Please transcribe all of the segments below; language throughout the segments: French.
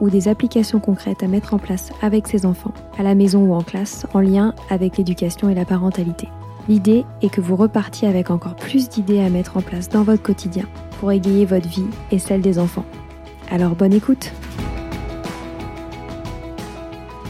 ou des applications concrètes à mettre en place avec ses enfants, à la maison ou en classe, en lien avec l'éducation et la parentalité. L'idée est que vous repartiez avec encore plus d'idées à mettre en place dans votre quotidien pour égayer votre vie et celle des enfants. Alors bonne écoute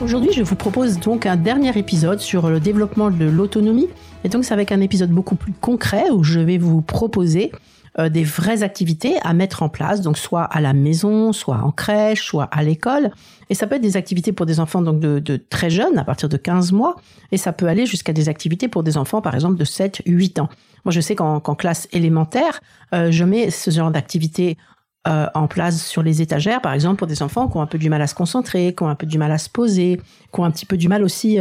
Aujourd'hui, je vous propose donc un dernier épisode sur le développement de l'autonomie. Et donc, c'est avec un épisode beaucoup plus concret où je vais vous proposer euh, des vraies activités à mettre en place, donc soit à la maison, soit en crèche, soit à l'école. Et ça peut être des activités pour des enfants donc de, très jeunes, à partir de 15 mois, et ça peut aller jusqu'à des activités pour des enfants, par exemple, de 7, 8 ans. Moi, je sais qu'en classe élémentaire, euh, je mets ce genre d'activité euh, en place sur les étagères, par exemple, pour des enfants qui ont un peu du mal à se concentrer, qui ont un peu du mal à se poser, qui ont un petit peu du mal aussi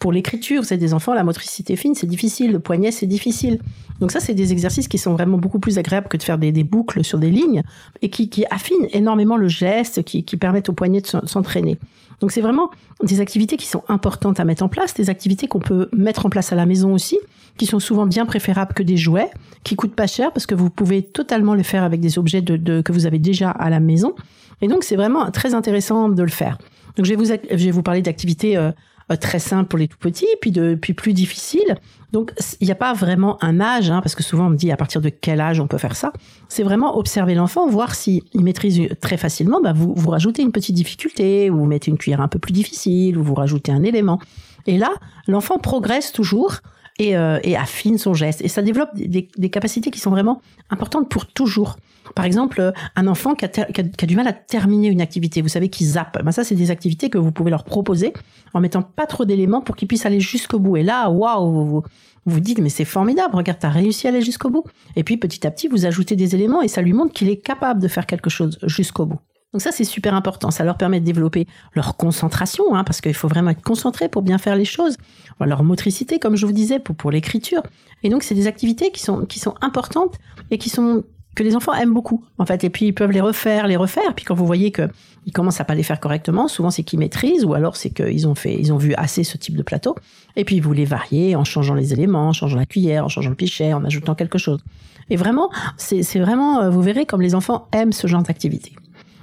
pour l'écriture, c'est des enfants, la motricité fine, c'est difficile, le poignet, c'est difficile. Donc ça, c'est des exercices qui sont vraiment beaucoup plus agréables que de faire des, boucles sur des lignes et qui, affinent énormément le geste, qui, permettent au poignet de s'entraîner. Donc c'est vraiment des activités qui sont importantes à mettre en place, des activités qu'on peut mettre en place à la maison aussi, qui sont souvent bien préférables que des jouets, qui coûtent pas cher parce que vous pouvez totalement les faire avec des objets que vous avez déjà à la maison. Et donc c'est vraiment très intéressant de le faire. Donc je vais vous, je vais vous parler d'activités euh, très simple pour les tout petits, puis de puis plus difficile. Donc il n'y a pas vraiment un âge, hein, parce que souvent on me dit à partir de quel âge on peut faire ça. C'est vraiment observer l'enfant, voir s'il maîtrise très facilement. Bah vous vous rajoutez une petite difficulté, ou vous mettez une cuillère un peu plus difficile, ou vous rajoutez un élément. Et là, l'enfant progresse toujours et, euh, et, affine son geste. Et ça développe des, des, capacités qui sont vraiment importantes pour toujours. Par exemple, un enfant qui a, qui, a, du mal à terminer une activité, vous savez, qui zappe. Ben ça, c'est des activités que vous pouvez leur proposer en mettant pas trop d'éléments pour qu'ils puissent aller jusqu'au bout. Et là, waouh, vous, vous, vous dites, mais c'est formidable, regarde, t'as réussi à aller jusqu'au bout. Et puis, petit à petit, vous ajoutez des éléments et ça lui montre qu'il est capable de faire quelque chose jusqu'au bout. Donc ça, c'est super important. Ça leur permet de développer leur concentration, hein, parce qu'il faut vraiment être concentré pour bien faire les choses. Leur motricité, comme je vous disais, pour, pour l'écriture. Et donc, c'est des activités qui sont, qui sont importantes et qui sont que les enfants aiment beaucoup, en fait. Et puis, ils peuvent les refaire, les refaire. Puis, quand vous voyez qu'ils commencent à pas les faire correctement, souvent, c'est qu'ils maîtrisent, ou alors c'est qu'ils ont fait, ils ont vu assez ce type de plateau. Et puis, vous les variez en changeant les éléments, en changeant la cuillère, en changeant le pichet, en ajoutant quelque chose. Et vraiment, c'est vraiment, euh, vous verrez comme les enfants aiment ce genre d'activité.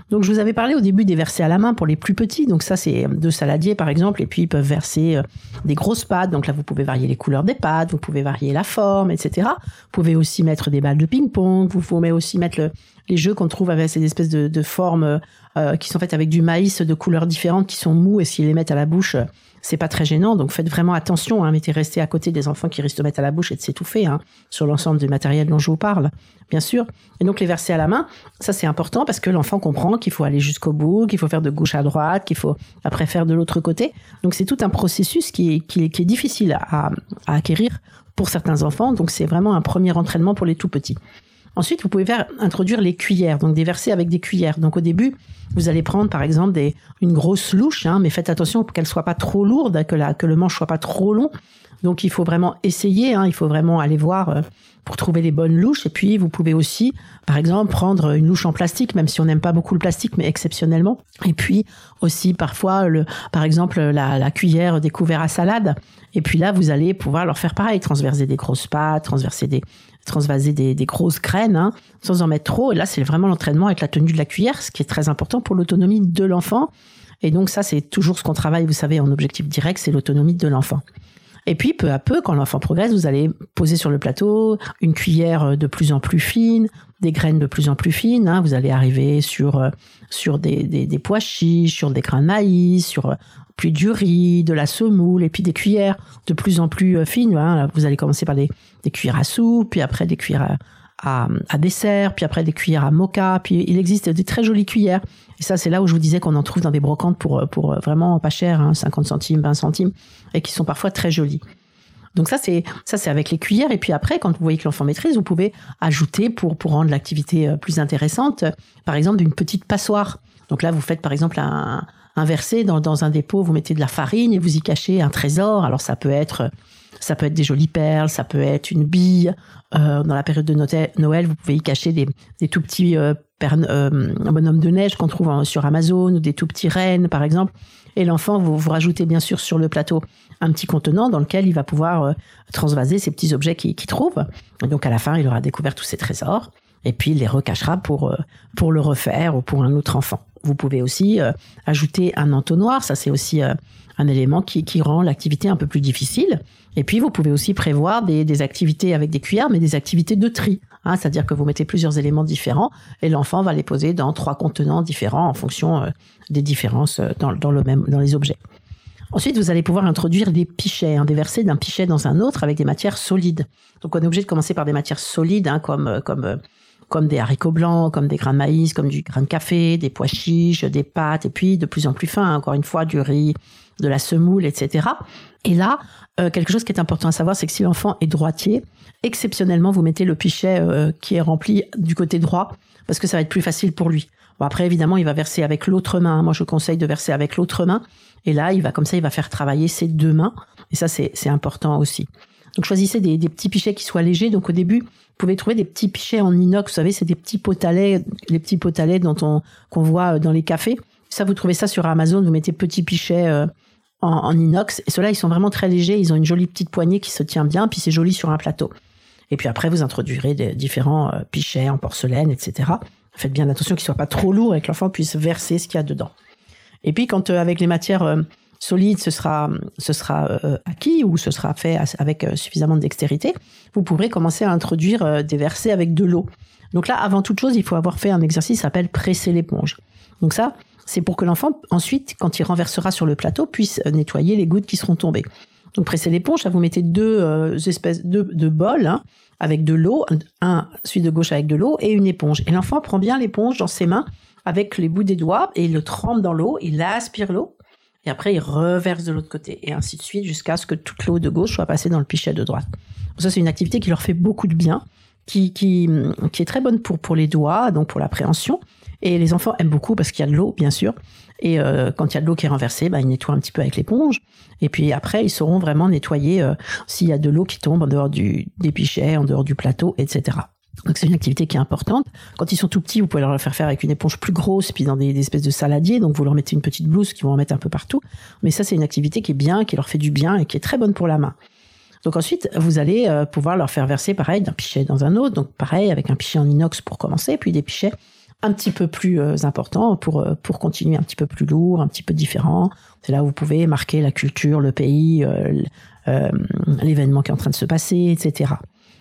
Donc je vous avais parlé au début des versets à la main pour les plus petits. Donc ça c'est deux saladiers par exemple, et puis ils peuvent verser euh, des grosses pâtes. Donc là vous pouvez varier les couleurs des pâtes, vous pouvez varier la forme, etc. Vous pouvez aussi mettre des balles de ping-pong. Vous pouvez aussi mettre les jeux qu'on trouve avec ces espèces de, formes euh, qui sont faites avec du maïs de couleurs différentes, qui sont mous et s'ils les mettent à la bouche c'est pas très gênant. Donc faites vraiment attention. Hein, mettez rester à côté des enfants qui risquent de mettre à la bouche et de s'étouffer hein, sur l'ensemble du matériel dont je vous parle, bien sûr. Et donc les verser à la main, ça c'est important parce que l'enfant comprend qu'il faut aller jusqu'au bout, qu'il faut faire de gauche à droite, qu'il faut après faire de l'autre côté. Donc c'est tout un processus qui est, qui est, difficile à, à acquérir pour certains enfants. Donc c'est vraiment un premier entraînement pour les tout petits. Ensuite, vous pouvez faire introduire les cuillères, donc des versets avec des cuillères. Donc au début, vous allez prendre par exemple des, une grosse louche, hein, mais faites attention qu'elle soit pas trop lourde, que le manche soit pas trop long. Donc il faut vraiment essayer, hein, il faut vraiment aller voir euh, pour trouver les bonnes louches. Et puis vous pouvez aussi, par exemple, prendre une louche en plastique, même si on n'aime pas beaucoup le plastique, mais exceptionnellement. Et puis aussi parfois, le, par exemple, la, la cuillère des couverts à salade. Et puis là, vous allez pouvoir leur faire pareil, transverser des grosses pâtes, transverser des, transvaser des, grosses graines, hein, sans en mettre trop. Et là, c'est vraiment l'entraînement avec la tenue de la cuillère, ce qui est très important pour l'autonomie de l'enfant. Et donc ça, c'est toujours ce qu'on travaille, vous savez, en objectif direct, c'est l'autonomie de l'enfant. Et puis, peu à peu, quand l'enfant progresse, vous allez poser sur le plateau une cuillère de plus en plus fine, des graines de plus en plus fines. Hein. Vous allez arriver sur euh, sur des, des, pois chiches, sur des grains de maïs, sur euh, puis du riz, de la semoule, et puis des cuillères de plus en plus euh, fines. Hein. Vous allez commencer par des, des cuillères à soupe, puis après des cuillères à, dessert, puis après des cuillères à mocha, puis il existe des très jolies cuillères. Et ça, c'est là où je vous disais qu'on en trouve dans des brocantes pour, pour vraiment pas cher, hein, 50 centimes, 20 centimes, et qui sont parfois très jolies. Donc ça, c'est ça, c'est avec les cuillères. Et puis après, quand vous voyez que l'enfant maîtrise, vous pouvez ajouter pour pour rendre l'activité euh, plus intéressante, par exemple, une petite passoire. Donc là, vous faites par exemple un, un verset dans, dans un dépôt, vous mettez de la farine et vous y cachez un trésor. Alors ça peut être ça peut être des jolies perles, ça peut être une bille. Euh, dans la période de Noël, vous pouvez y cacher des, des tout petits euh, euh, bonhommes de neige qu'on trouve sur Amazon ou des tout petits rennes, par exemple. Et l'enfant, vous, vous rajoutez bien sûr sur le plateau un petit contenant dans lequel il va pouvoir euh, transvaser ces petits objets qu'il trouve. Et donc à la fin, il aura découvert tous ces trésors et puis il les recachera pour, euh, pour le refaire ou pour un autre enfant. Vous pouvez aussi euh, ajouter un entonnoir, ça c'est aussi un élément qui, rend l'activité un peu plus difficile. Et puis vous pouvez aussi prévoir des, des activités avec des cuillères, mais des activités de tri. Hein, C'est-à-dire que vous mettez plusieurs éléments différents et l'enfant va les poser dans trois contenants différents en fonction des différences dans, le même, dans les objets. Ensuite, vous allez pouvoir introduire des pichets, hein, déverser d'un pichet dans un autre avec des matières solides. Donc, on est obligé de commencer par des matières solides, hein, comme euh, comme euh, comme des haricots blancs, comme des grains de maïs, comme du grain de café, des pois chiches, des pâtes, et puis de plus en plus fin, encore une fois, du riz, de la semoule, etc. Et là, euh, quelque chose qui est important à savoir, c'est que si l'enfant est droitier, exceptionnellement, vous mettez le pichet qui est rempli du côté droit, parce que ça va être plus facile pour lui. Bon, après, évidemment, il va verser avec l'autre main. Moi, je conseille de verser avec l'autre main. Et là, il va comme ça, il va faire travailler ses deux mains. Et ça, c'est important aussi. Donc, choisissez des, petits pichets qui soient légers. Donc, au début, vous pouvez trouver des petits pichets en inox. Vous savez, c'est des petits potalets, les petits potalets dont on qu'on voit dans les cafés. Ça, vous trouvez ça sur Amazon. Vous mettez petits pichets euh, en, inox. Et ceux-là, ils sont vraiment très légers. Ils ont une jolie petite poignée qui se tient bien. Puis c'est joli sur un plateau. Et puis après, vous introduirez des différents euh, pichets en porcelaine, etc. Faites bien attention qu'ils soient pas trop lourds et que l'enfant puisse verser ce qu'il y a dedans. Et puis quand euh, avec les matières euh, solides, ce sera, ce sera euh, acquis ou ce sera fait avec suffisamment de dextérité, vous pourrez commencer à introduire des versets avec de l'eau. Donc là, avant toute chose, il faut avoir fait un exercice qui s'appelle presser l'éponge. Donc ça, c'est pour que l'enfant, ensuite, quand il renversera sur le plateau, puisse nettoyer les gouttes qui seront tombées. Donc presser l'éponge, vous mettez deux espèces de, de bols hein, avec de l'eau, un celui de gauche avec de l'eau et une éponge. Et l'enfant prend bien l'éponge dans ses mains avec les bouts des doigts et il le trempe dans l'eau, il aspire l'eau et après il reverse de l'autre côté et ainsi de suite jusqu'à ce que toute l'eau de gauche soit passée dans le pichet de droite. Ça c'est une activité qui leur fait beaucoup de bien, qui, qui, qui est très bonne pour, pour les doigts, donc pour l'appréhension. Et les enfants aiment beaucoup parce qu'il y a de l'eau, bien sûr. Et euh, quand il y a de l'eau qui est renversée, bah, ils nettoient un petit peu avec l'éponge. Et puis après, ils sauront vraiment nettoyer euh, s'il y a de l'eau qui tombe en dehors du, des pichets, en dehors du plateau, etc. Donc c'est une activité qui est importante. Quand ils sont tout petits, vous pouvez leur le faire faire avec une éponge plus grosse, puis dans des, espèces de saladiers. Donc vous leur mettez une petite blouse qui vont en mettre un peu partout. Mais ça, c'est une activité qui est bien, qui leur fait du bien et qui est très bonne pour la main. Donc ensuite, vous allez euh, pouvoir leur faire verser pareil d'un pichet dans un autre. Donc pareil avec un pichet en inox pour commencer, puis des pichets un petit peu plus euh, importants pour euh, pour continuer un petit peu plus lourd, un petit peu différent. C'est là où vous pouvez marquer la culture, le pays, l'événement qui est en train de se passer, etc.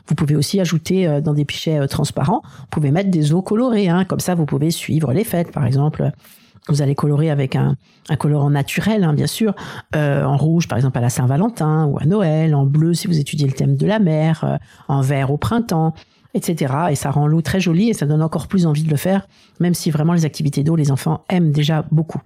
Vous pouvez aussi ajouter euh, dans des pichets euh, transparents, vous pouvez mettre des eaux colorées, hein. comme ça vous pouvez suivre les fêtes, par exemple. Vous allez colorer avec un, un colorant naturel, hein, bien sûr, euh, en rouge par exemple à la Saint-Valentin ou à Noël, en bleu si vous étudiez le thème de la mer, en vert au printemps, etc. Et ça rend l'eau très jolie et ça donne encore plus envie de le faire, même si vraiment les activités d'eau, les enfants aiment déjà beaucoup.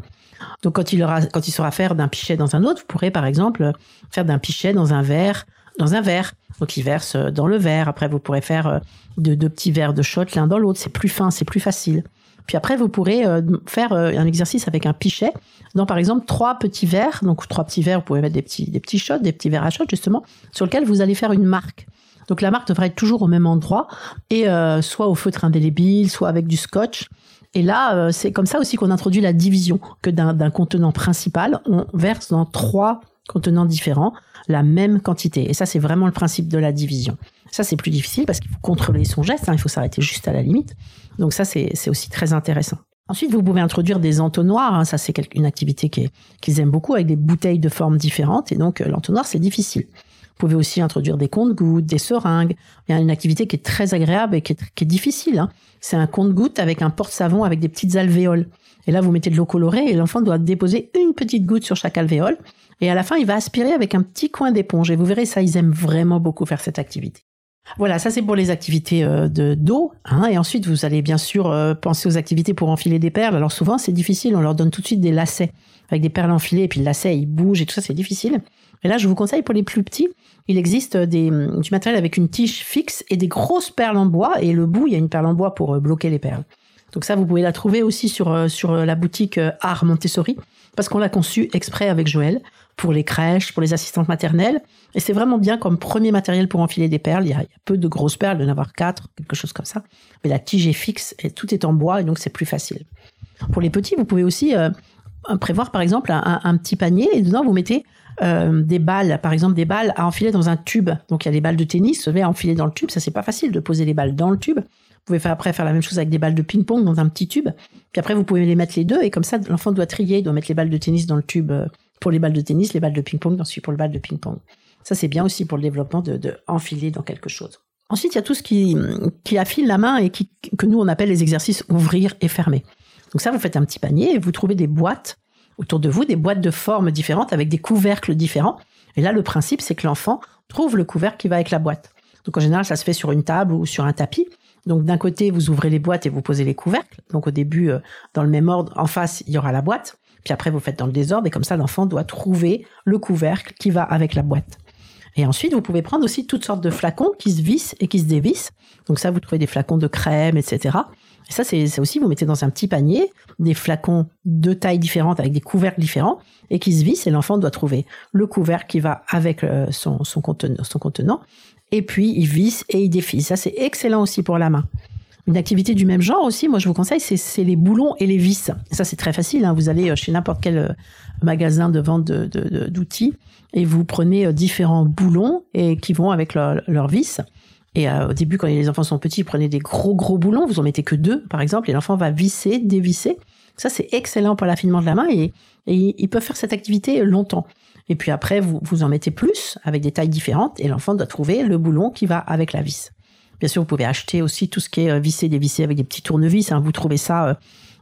Donc quand il aura, quand il saura faire d'un pichet dans un autre, vous pourrez par exemple faire d'un pichet dans un verre dans un verre. Donc il verse euh, dans le verre. Après, vous pourrez faire euh, deux, petits verres de shot l'un dans l'autre. C'est plus fin, c'est plus facile. Puis après, vous pourrez euh, faire un exercice avec un pichet dans, par exemple, trois petits verres. Donc trois petits verres, vous pouvez mettre des petits, des petits shots, des petits verres à shot justement, sur lequel vous allez faire une marque. Donc la marque devrait être toujours au même endroit et soit au feutre indélébile, soit avec du scotch. Et là, c'est comme ça aussi qu'on introduit la division, que d'un contenant principal, on verse dans trois contenants différents, la même quantité. Et ça, c'est vraiment le principe de la division. Ça, c'est plus difficile parce qu'il faut contrôler son geste, hein, il faut s'arrêter juste à la limite. Donc ça, c'est aussi très intéressant. Ensuite, vous pouvez introduire des entonnoirs. Hein, ça, c'est une activité qu'ils aiment beaucoup avec des bouteilles de formes différentes. Et donc, euh, l'entonnoir, c'est difficile. Vous pouvez aussi introduire des comptes-gouttes, des seringues. Il y a une activité qui est très agréable et qui est, difficile. Hein. C'est un compte-gouttes avec un porte-savon avec des petites alvéoles. Et là, vous mettez de l'eau colorée et l'enfant doit déposer une petite goutte sur chaque alvéole. Et à la fin, il va aspirer avec un petit coin d'éponge. Et vous verrez, ça, ils aiment vraiment beaucoup faire cette activité. Voilà, ça c'est pour les activités euh, de dos. Hein, et ensuite, vous allez bien sûr euh, penser aux activités pour enfiler des perles. Alors souvent, c'est difficile. On leur donne tout de suite des lacets avec des perles enfilées. Et puis le lacet, il bouge et tout ça, c'est difficile. Et là, je vous conseille pour les plus petits, il existe des, du matériel avec une tige fixe et des grosses perles en bois. Et le bout, il y a une perle en bois pour euh, bloquer les perles. Donc ça, vous pouvez la trouver aussi sur, euh, sur la boutique euh, Art Montessori, parce qu'on l'a conçu exprès avec Joël pour les crèches, pour les assistantes maternelles. Et c'est vraiment bien comme premier matériel pour enfiler des perles. Il y a, peu de grosses perles, de avoir quatre, quelque chose comme ça. Mais la tige est fixe et tout est en bois et donc c'est plus facile. Pour les petits, vous pouvez aussi prévoir par exemple un, petit panier et dedans vous mettez euh, des balles, par exemple des balles à enfiler dans un tube. Donc il y a des balles de tennis, vous à enfiler dans le tube. Ça c'est pas facile de poser les balles dans le tube. Vous pouvez faire après faire la même chose avec des balles de ping-pong dans un petit tube. Puis après vous pouvez les mettre les deux et comme ça l'enfant doit trier, il doit mettre les balles de tennis dans le tube euh, pour les balles de tennis, les balles de ping-pong ensuite pour le balle de ping-pong. Ça c'est bien aussi pour le développement de enfiler dans quelque chose. Ensuite il y a tout ce qui qui affile la main et qui que nous on appelle les exercices ouvrir et fermer. Donc ça vous faites un petit panier et vous trouvez des boîtes autour de vous des boîtes de formes différentes avec des couvercles différents. Et là, le principe, c'est que l'enfant trouve le couvercle qui va avec la boîte. Donc en général, ça se fait sur une table ou sur un tapis. Donc d'un côté, vous ouvrez les boîtes et vous posez les couvercles. Donc au début, euh, dans le même ordre, en face, il y aura la boîte. Puis après, vous faites dans le désordre et comme ça, l'enfant doit trouver le couvercle qui va avec la boîte. Et ensuite, vous pouvez prendre aussi toutes sortes de flacons qui se vissent et qui se dévissent. Donc ça, vous trouvez des flacons de crème, etc. Et ça, c'est aussi, vous mettez dans un petit panier des flacons de tailles différentes avec des couvercles différents et qui se vissent et l'enfant doit trouver le couvercle qui va avec euh, son, contenant. Et puis, il visse et il défisse. Ça, c'est excellent aussi pour la main. Une activité du même genre aussi, moi je vous conseille, c'est les boulons et les vis. Ça c'est très facile. Hein. Vous allez euh, chez n'importe quel euh, magasin de vente d'outils et vous prenez différents boulons et qui vont avec leurs leur vis. Et euh, au début, quand les enfants sont petits, prenez des gros gros boulons, vous en mettez que deux, par exemple, et l'enfant va visser, dévisser. Ça, c'est excellent pour l'affinement de la main et, et ils peuvent faire cette activité longtemps. Et puis après, vous, vous en mettez plus avec des tailles différentes et l'enfant doit trouver le boulon qui va avec la vis. Bien sûr, vous pouvez acheter aussi tout ce qui est euh, vissé, dévissé avec des petits tournevis. Hein. Vous trouvez ça, euh,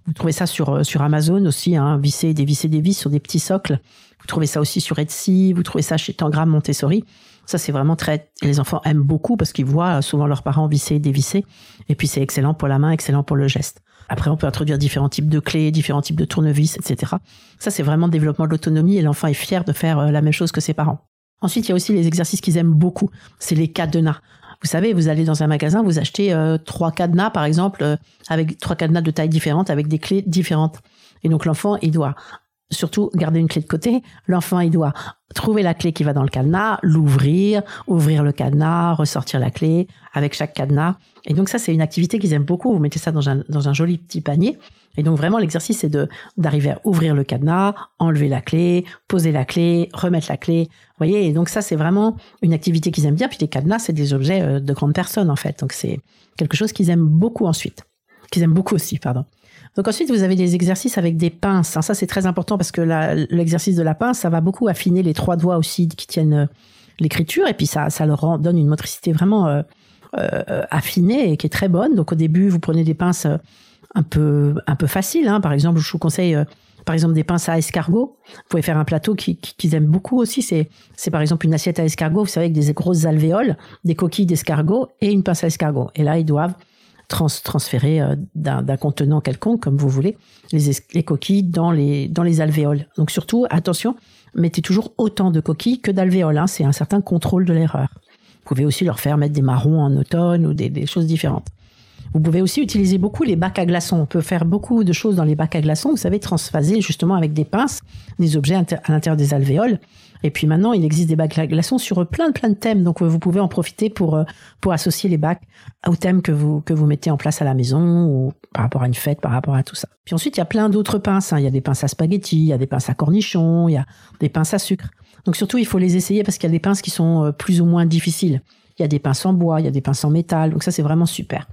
vous trouvez ça sur sur Amazon aussi, hein, visser, dévisser des vis sur des petits socles. Vous trouvez ça aussi sur Etsy. Vous trouvez ça chez Tangram Montessori. Ça, c'est vraiment très. les enfants aiment beaucoup parce qu'ils voient souvent leurs parents visser, dévisser. Et puis, c'est excellent pour la main, excellent pour le geste. Après, on peut introduire différents types de clés, différents types de tournevis, etc. Ça, c'est vraiment le développement de l'autonomie et l'enfant est fier de faire euh, la même chose que ses parents. Ensuite, il y a aussi les exercices qu'ils aiment beaucoup. C'est les cadenas. Vous savez, vous allez dans un magasin, vous achetez euh, trois cadenas, par exemple, euh, avec trois cadenas de taille différentes, avec des clés différentes. Et donc l'enfant, il doit surtout garder une clé de côté. L'enfant, il doit trouver la clé qui va dans le cadenas, l'ouvrir, ouvrir le cadenas, ressortir la clé avec chaque cadenas. Et donc ça, c'est une activité qu'ils aiment beaucoup. Vous mettez ça dans un, dans un joli petit panier. Et donc vraiment, l'exercice, c'est de d'arriver à ouvrir le cadenas, enlever la clé, poser la clé, remettre la clé. Vous voyez, et donc ça, c'est vraiment une activité qu'ils aiment bien. Puis les cadenas, c'est des objets euh, de grandes personnes, en fait. Donc c'est quelque chose qu'ils aiment beaucoup ensuite. Qu'ils aiment beaucoup aussi, pardon. Donc ensuite, vous avez des exercices avec des pinces. Ça, c'est très important parce que l'exercice de la pince, ça va beaucoup affiner les trois doigts aussi qui tiennent euh, l'écriture. Et puis ça, ça leur donne une motricité vraiment euh, euh, affinée et qui est très bonne. Donc au début, vous prenez des pinces un peu un peu faciles. Hein. Par exemple, je vous conseille par exemple des pinces à escargot. Vous pouvez faire un plateau qu'ils qui, aiment beaucoup aussi. C'est c'est par exemple une assiette à escargot, vous savez, avec des grosses alvéoles, des coquilles d'escargot et une pince à escargot. Et là, ils doivent transférer euh, d'un contenant quelconque, comme vous voulez, les, coquilles dans les, dans les alvéoles. Donc surtout, attention, mettez toujours autant de coquilles que d'alvéoles. Hein, C'est un certain contrôle de l'erreur. Vous pouvez aussi leur faire mettre des marrons en automne ou des, des choses différentes. Vous pouvez aussi utiliser beaucoup les bacs à glaçons. On peut faire beaucoup de choses dans les bacs à glaçons. Vous savez, transvaser justement avec des pinces des objets à l'intérieur des alvéoles. Et puis maintenant, il existe des bacs à glaçons sur plein de plein de thèmes. Donc vous pouvez en profiter pour euh, pour associer les bacs aux thèmes que vous que vous mettez en place à la maison ou par rapport à une fête, par rapport à tout ça. Puis ensuite, il y a plein d'autres pinces. Hein. Il y a des pinces à spaghettis, il y a des pinces à cornichons, il y a des pinces à sucre. Donc surtout, il faut les essayer parce qu'il y a des pinces qui sont euh, plus ou moins difficiles. Il y a des pinces en bois, il y a des pinces en métal, donc ça c'est vraiment super.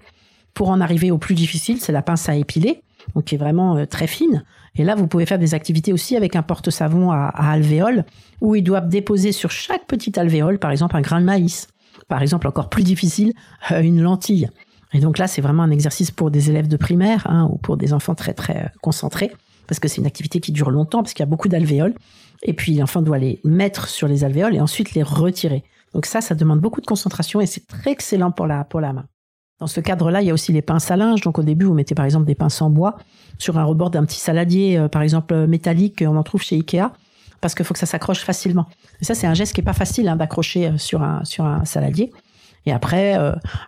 Pour en arriver au plus difficile, c'est la pince à épiler, donc qui est vraiment euh, très fine. Et là, vous pouvez faire des activités aussi avec un porte-savon à, à alvéole, où ils doivent déposer sur chaque petite alvéole, par exemple, un grain de maïs. Par exemple, encore plus difficile, euh, une lentille. Et donc là, c'est vraiment un exercice pour des élèves de primaire hein, ou pour des enfants très très concentrés, parce que c'est une activité qui dure longtemps, parce qu'il y a beaucoup d'alvéoles. Et puis l'enfant doit les mettre sur les alvéoles et ensuite les retirer. Donc ça, ça demande beaucoup de concentration et c'est très excellent pour la, pour la main. Dans ce cadre-là, il y a aussi les pinces à linge. Donc au début, vous mettez par exemple des pinces en bois sur un rebord d'un petit saladier, euh, par exemple euh, métallique, on en trouve chez Ikea, parce qu'il faut que ça s'accroche facilement. Et ça, c'est un geste qui est pas facile hein, d'accrocher euh, sur un, sur un saladier. Et après,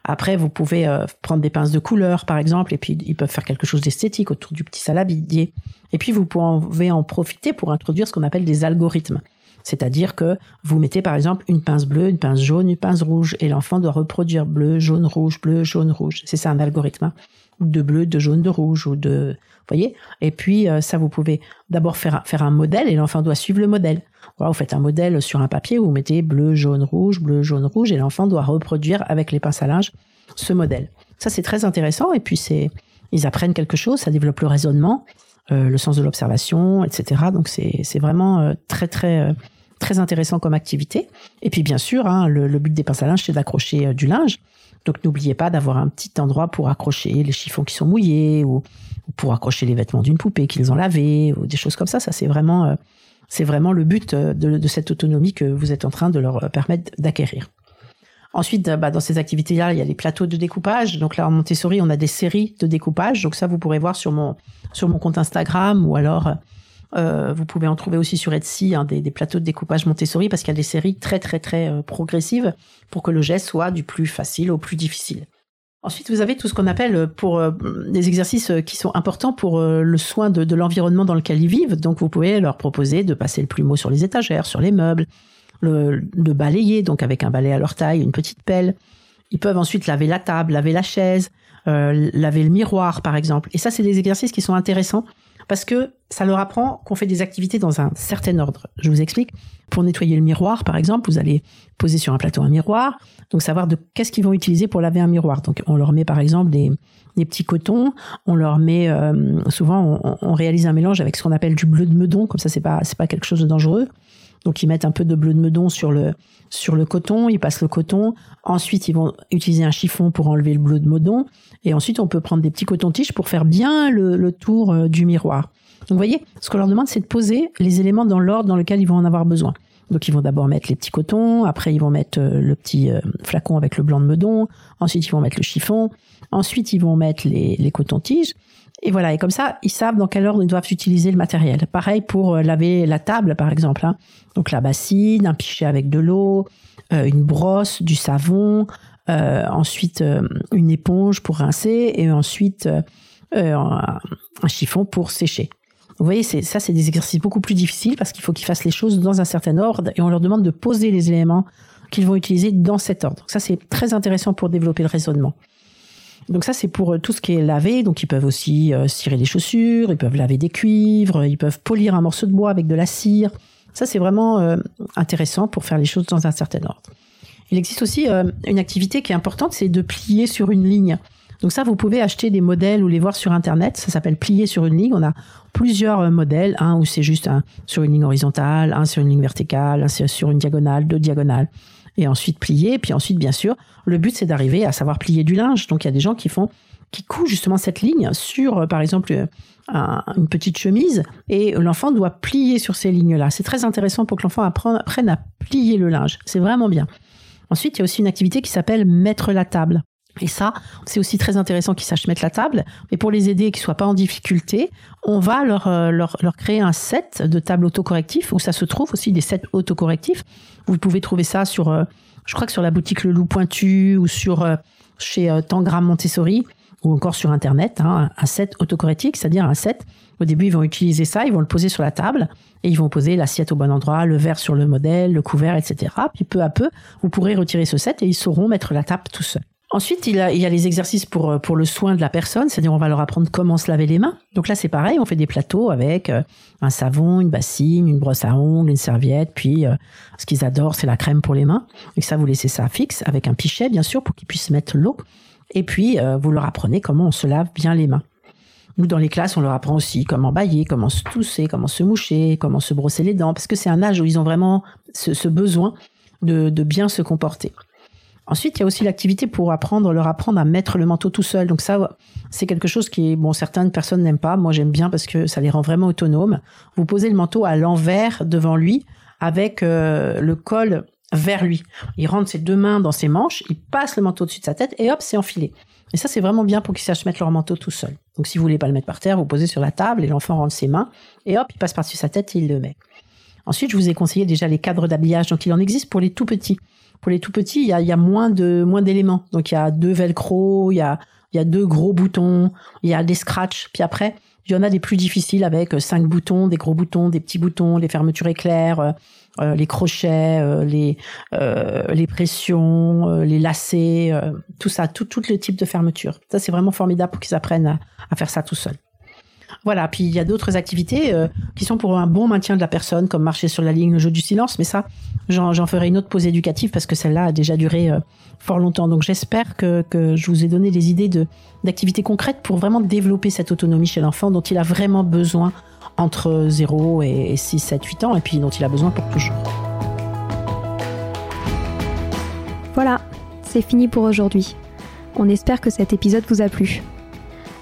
après, vous pouvez prendre des pinces de couleur, par exemple, et puis ils peuvent faire quelque chose d'esthétique autour du petit saladier. Et puis vous pouvez en profiter pour introduire ce qu'on appelle des algorithmes. C'est-à-dire que vous mettez par exemple une pince bleue, une pince jaune, une pince rouge, et l'enfant doit reproduire bleu, jaune, rouge, bleu, jaune, rouge. C'est ça un algorithme. Hein. De bleu, de jaune, de rouge, ou de... Vous voyez Et puis euh, ça, vous pouvez d'abord faire, faire un modèle, et l'enfant doit suivre le modèle. Voilà, vous faites un modèle sur un papier, vous mettez bleu, jaune, rouge, bleu, jaune, rouge, et l'enfant doit reproduire avec les pinces à linge ce modèle. Ça, c'est très intéressant, et puis c'est... Ils apprennent quelque chose, ça développe le raisonnement, euh, le sens de l'observation, etc. Donc c'est vraiment euh, très très très intéressant comme activité. Et puis bien sûr, hein, le, but des pinces à linge, c'est d'accrocher euh, du linge. Donc n'oubliez pas d'avoir un petit endroit pour accrocher les chiffons qui sont mouillés ou, pour accrocher les vêtements d'une poupée qu'ils ont lavé ou des choses comme ça. Ça c'est vraiment euh, vraiment le but euh, de, cette autonomie que vous êtes en train de leur permettre d'acquérir. Ensuite, bah, dans ces activités-là, il y a les plateaux de découpage. Donc là, en Montessori, on a des séries de découpage. Donc ça, vous pourrez voir sur mon sur mon compte Instagram ou alors euh, vous pouvez en trouver aussi sur Etsy hein, des, plateaux de découpage Montessori parce qu'il y a des séries très très très euh, progressives pour que le geste soit du plus facile au plus difficile. Ensuite, vous avez tout ce qu'on appelle euh, pour des exercices qui sont importants pour le soin de, l'environnement dans lequel ils vivent. Donc, vous pouvez leur proposer de passer le plumeau sur les étagères, sur les meubles, de balayer, donc avec un balai à leur taille, une petite pelle. Ils peuvent ensuite laver la table, laver la chaise, laver le miroir, par exemple. Et ça, c'est des exercices qui sont intéressants parce que ça leur apprend qu'on fait des activités dans un certain ordre. Je vous explique. Pour nettoyer le miroir, par exemple, vous allez poser sur un plateau un miroir, donc savoir de qu'est-ce qu'ils vont utiliser pour laver un miroir. Donc on leur met par exemple des, petits cotons, on leur met euh, souvent on, on, réalise un mélange avec ce qu'on appelle du bleu de meudon, comme ça c'est pas c'est pas quelque chose de dangereux. Donc ils mettent un peu de bleu de meudon sur le sur le coton, ils passent le coton. Ensuite, ils vont utiliser un chiffon pour enlever le bleu de meudon. Et ensuite, on peut prendre des petits cotons-tiges pour faire bien le, tour euh, du miroir. Donc, vous voyez, ce qu'on leur demande, c'est de poser les éléments dans l'ordre dans lequel ils vont en avoir besoin. Donc, ils vont d'abord mettre les petits cotons, après, ils vont mettre euh, le petit euh, flacon avec le blanc de meudon, ensuite, ils vont mettre le chiffon, ensuite, ils vont mettre les, les cotons-tiges. Et voilà, et comme ça, ils savent dans quel ordre ils doivent utiliser le matériel. Pareil pour laver la table, par exemple. Hein. Donc la bassine, un pichet avec de l'eau, une brosse, du savon, euh, ensuite euh, une éponge pour rincer et ensuite euh, un chiffon pour sécher. Vous voyez, ça, c'est des exercices beaucoup plus difficiles parce qu'il faut qu'ils fassent les choses dans un certain ordre et on leur demande de poser les éléments qu'ils vont utiliser dans cet ordre. Donc ça, c'est très intéressant pour développer le raisonnement. Donc ça, c'est pour tout ce qui est lavé. Donc ils peuvent aussi cirer des chaussures, ils peuvent laver des cuivres, ils peuvent polir un morceau de bois avec de la cire. Ça, c'est vraiment intéressant pour faire les choses dans un certain ordre. Il existe aussi euh, une activité qui est importante, c'est de plier sur une ligne. Donc ça, vous pouvez acheter des modèles ou les voir sur Internet. Ça s'appelle plier sur une ligne. On a plusieurs euh, modèles, un où c'est juste sur une ligne horizontale, un sur une ligne verticale, un sur une diagonale, deux diagonales. Et ensuite plier. Puis ensuite, bien sûr, le but, c'est d'arriver à savoir plier du linge. Donc il y a des gens qui font qui coupent justement cette ligne sur, euh, par exemple, une petite chemise et l'enfant doit plier sur ces lignes-là. C'est très intéressant pour que l'enfant apprenne à plier le linge. C'est vraiment bien. Ensuite, il y a aussi une activité qui s'appelle mettre la table. Et ça, c'est aussi très intéressant qu'ils sachent mettre la table. Mais pour les aider et qu'ils soient pas en difficulté, on va leur, euh, créer un set de tables autocorrectifs où ça se trouve aussi des sets autocorrectifs. Vous pouvez trouver ça sur, euh, je crois que sur la boutique Le Loup Pointu ou sur euh, chez Tangram Montessori ou encore sur Internet, hein, un set autocorrectif, c'est-à-dire un set. Au début, ils vont utiliser ça, ils vont le poser sur la table et ils vont poser l'assiette au bon endroit, le verre sur le modèle, le couvert, etc. Puis peu à peu, vous pourrez retirer ce set et ils sauront mettre la table tout seul. Ensuite, il, y a les exercices pour, euh, pour le soin de la personne, c'est-à-dire on va leur apprendre comment se laver les mains. Donc là, c'est pareil, on fait des plateaux avec euh, un savon, une bassine, une brosse à ongles, une serviette, puis euh, ce qu'ils adorent, c'est la crème pour les mains. Et ça, vous laissez ça fixe avec un pichet, bien sûr, pour qu'ils puissent mettre l'eau. Et puis, vous leur apprenez comment on se lave bien les mains. Nous, dans les classes, on leur apprend aussi comment bailler, comment se tousser, comment se moucher, comment se brosser les dents, parce que c'est un âge où ils ont vraiment ce, besoin de, de bien se comporter. Ensuite, il y a aussi l'activité pour apprendre, leur apprendre à mettre le manteau tout seul. Donc ça, c'est quelque chose qui, bon, certaines personnes n'aiment pas. Moi, j'aime bien parce que ça les rend vraiment autonomes. Vous posez le manteau à l'envers devant lui avec euh, le col vers lui. Il rentre ses deux mains dans ses manches, il passe le manteau au-dessus de sa tête et hop, c'est enfilé. Et ça, c'est vraiment bien pour qu'ils sachent mettre leur manteau tout seul. Donc si vous voulez pas le mettre par terre, vous posez sur la table et l'enfant rentre ses mains et hop, il passe par-dessus sa tête et il le met. Ensuite, je vous ai conseillé déjà les cadres d'habillage. Donc il en existe pour les tout petits. Pour les tout petits, il y a, y a moins de moins d'éléments. Donc il y a deux velcro, il y a il y a deux gros boutons, il y a des scratchs. Puis après, il y en a des plus difficiles avec euh, cinq boutons, des gros boutons, des petits boutons, les fermetures éclairs, euh, euh, les crochets, les les pressions, les lacets, tout ça, tout tout le type de fermeture. Ça c'est vraiment formidable pour qu'ils apprennent à, à faire ça tout seuls. Voilà, puis il y a d'autres activités euh, qui sont pour un bon maintien de la personne, comme marcher sur la ligne, le jeu du silence, mais ça, j'en ferai une autre pause éducative parce que celle-là a déjà duré euh, fort longtemps. Donc j'espère que, je vous ai donné des idées d'activités concrètes pour vraiment développer cette autonomie chez l'enfant dont il a vraiment besoin entre 0 et 6, 7, 8 ans, et puis dont il a besoin pour toujours. Voilà, c'est fini pour aujourd'hui. On espère que cet épisode vous a plu.